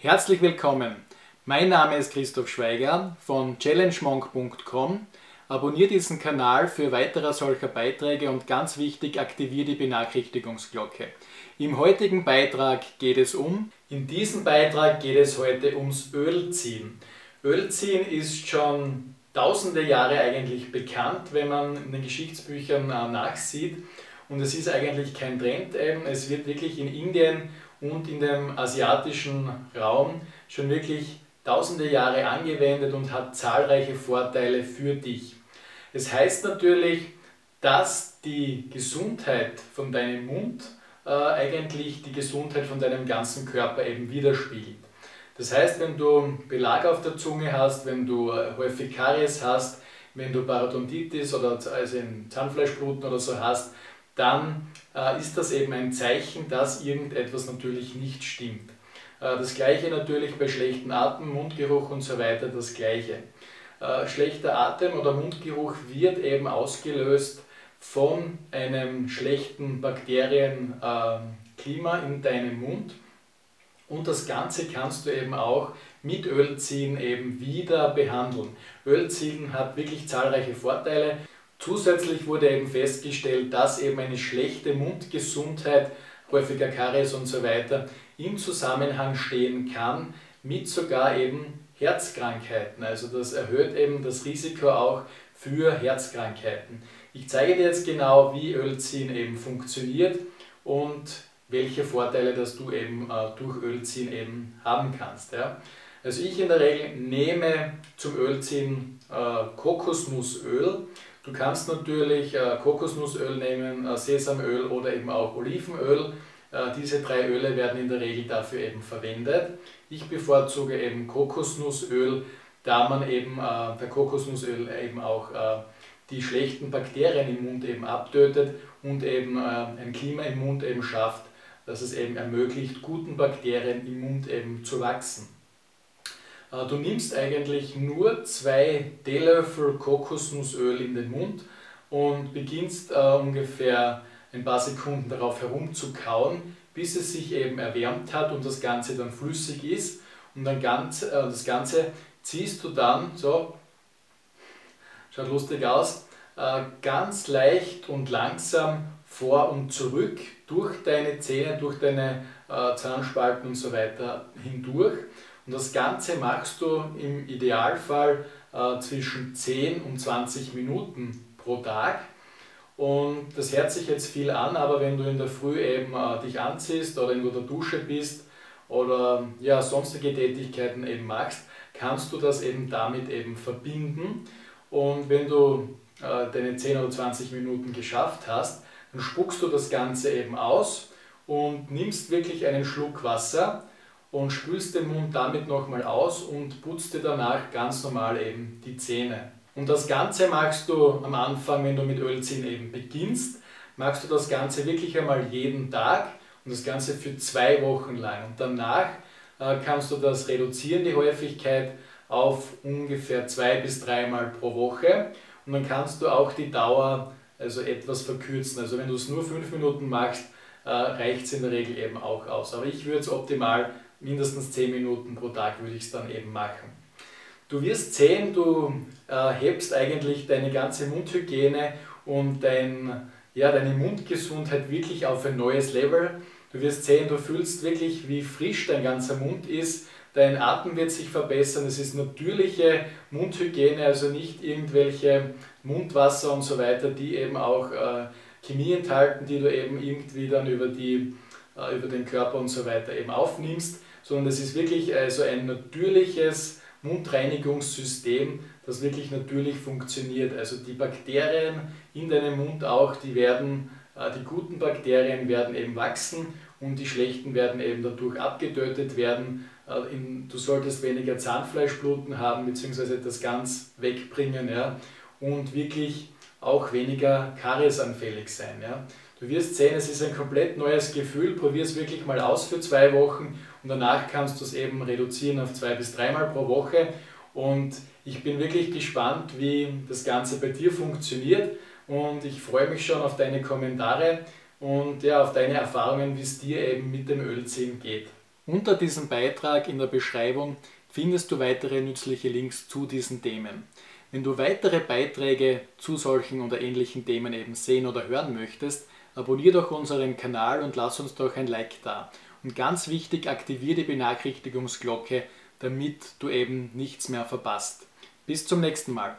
Herzlich willkommen. Mein Name ist Christoph Schweiger von challengemonk.com. Abonniere diesen Kanal für weitere solcher Beiträge und ganz wichtig, aktiviere die Benachrichtigungsglocke. Im heutigen Beitrag geht es um, in diesem Beitrag geht es heute ums Ölziehen. Ölziehen ist schon tausende Jahre eigentlich bekannt, wenn man in den Geschichtsbüchern äh, nachsieht. Und es ist eigentlich kein Trend eben. Es wird wirklich in Indien und in dem asiatischen Raum schon wirklich tausende Jahre angewendet und hat zahlreiche Vorteile für dich. Es heißt natürlich, dass die Gesundheit von deinem Mund äh, eigentlich die Gesundheit von deinem ganzen Körper eben widerspiegelt. Das heißt, wenn du Belag auf der Zunge hast, wenn du äh, häufig Karies hast, wenn du Parodontitis oder also ein Zahnfleischbluten oder so hast, dann äh, ist das eben ein Zeichen, dass irgendetwas natürlich nicht stimmt. Äh, das gleiche natürlich bei schlechten Atem, Mundgeruch und so weiter, das gleiche. Äh, schlechter Atem oder Mundgeruch wird eben ausgelöst von einem schlechten Bakterienklima in deinem Mund. Und das Ganze kannst du eben auch mit Ölziehen eben wieder behandeln. Ölziehen hat wirklich zahlreiche Vorteile. Zusätzlich wurde eben festgestellt, dass eben eine schlechte Mundgesundheit, häufiger Karies und so weiter, im Zusammenhang stehen kann mit sogar eben Herzkrankheiten. Also das erhöht eben das Risiko auch für Herzkrankheiten. Ich zeige dir jetzt genau, wie Ölziehen eben funktioniert und welche Vorteile dass du eben äh, durch Ölziehen eben haben kannst. Ja. Also ich in der Regel nehme zum Ölziehen äh, Kokosnussöl. Du kannst natürlich äh, Kokosnussöl nehmen, äh, Sesamöl oder eben auch Olivenöl. Äh, diese drei Öle werden in der Regel dafür eben verwendet. Ich bevorzuge eben Kokosnussöl, da man eben äh, per Kokosnussöl eben auch äh, die schlechten Bakterien im Mund eben abtötet und eben ein Klima im Mund eben schafft, dass es eben ermöglicht, guten Bakterien im Mund eben zu wachsen. Du nimmst eigentlich nur zwei Teelöffel Kokosnussöl in den Mund und beginnst ungefähr ein paar Sekunden darauf herumzukauen, bis es sich eben erwärmt hat und das Ganze dann flüssig ist. Und dann ganz, äh, das Ganze ziehst du dann, so, schaut lustig aus, äh, ganz leicht und langsam vor und zurück durch deine Zähne, durch deine äh, Zahnspalten und so weiter hindurch. Und das Ganze machst du im Idealfall äh, zwischen 10 und 20 Minuten pro Tag. Und das hört sich jetzt viel an, aber wenn du in der Früh eben äh, dich anziehst oder in der Dusche bist oder ja, sonstige Tätigkeiten eben machst, kannst du das eben damit eben verbinden. Und wenn du äh, deine 10 oder 20 Minuten geschafft hast, dann spuckst du das Ganze eben aus und nimmst wirklich einen Schluck Wasser und spülst den Mund damit nochmal aus und putzt dir danach ganz normal eben die Zähne. Und das Ganze magst du am Anfang, wenn du mit Ölziehen eben beginnst, magst du das Ganze wirklich einmal jeden Tag und das Ganze für zwei Wochen lang. Und danach äh, kannst du das reduzieren, die Häufigkeit, auf ungefähr zwei bis dreimal pro Woche. Und dann kannst du auch die Dauer also etwas verkürzen. Also wenn du es nur fünf Minuten machst, äh, reicht es in der Regel eben auch aus. Aber ich würde es optimal mindestens zehn Minuten pro Tag würde ich es dann eben machen. Du wirst sehen, du äh, hebst eigentlich deine ganze Mundhygiene und dein, ja, deine Mundgesundheit wirklich auf ein neues Level. Du wirst sehen, du fühlst wirklich, wie frisch dein ganzer Mund ist. Dein Atem wird sich verbessern. Es ist natürliche Mundhygiene, also nicht irgendwelche Mundwasser und so weiter, die eben auch äh, Chemie enthalten, die du eben irgendwie dann über, die, äh, über den Körper und so weiter eben aufnimmst, sondern es ist wirklich also ein natürliches Mundreinigungssystem, das wirklich natürlich funktioniert. Also die Bakterien in deinem Mund auch, die werden, äh, die guten Bakterien werden eben wachsen und die schlechten werden eben dadurch abgetötet werden. Äh, du solltest weniger Zahnfleischbluten haben bzw. das ganz wegbringen ja, und wirklich auch weniger kariesanfällig sein. Ja. Du wirst sehen, es ist ein komplett neues Gefühl. Probier es wirklich mal aus für zwei Wochen und danach kannst du es eben reduzieren auf zwei bis dreimal pro Woche. Und ich bin wirklich gespannt, wie das Ganze bei dir funktioniert und ich freue mich schon auf deine Kommentare und ja, auf deine Erfahrungen, wie es dir eben mit dem Ölziehen geht. Unter diesem Beitrag in der Beschreibung findest du weitere nützliche Links zu diesen Themen. Wenn du weitere Beiträge zu solchen oder ähnlichen Themen eben sehen oder hören möchtest, abonniere doch unseren Kanal und lass uns doch ein Like da. Und ganz wichtig, aktiviere die Benachrichtigungsglocke, damit du eben nichts mehr verpasst. Bis zum nächsten Mal.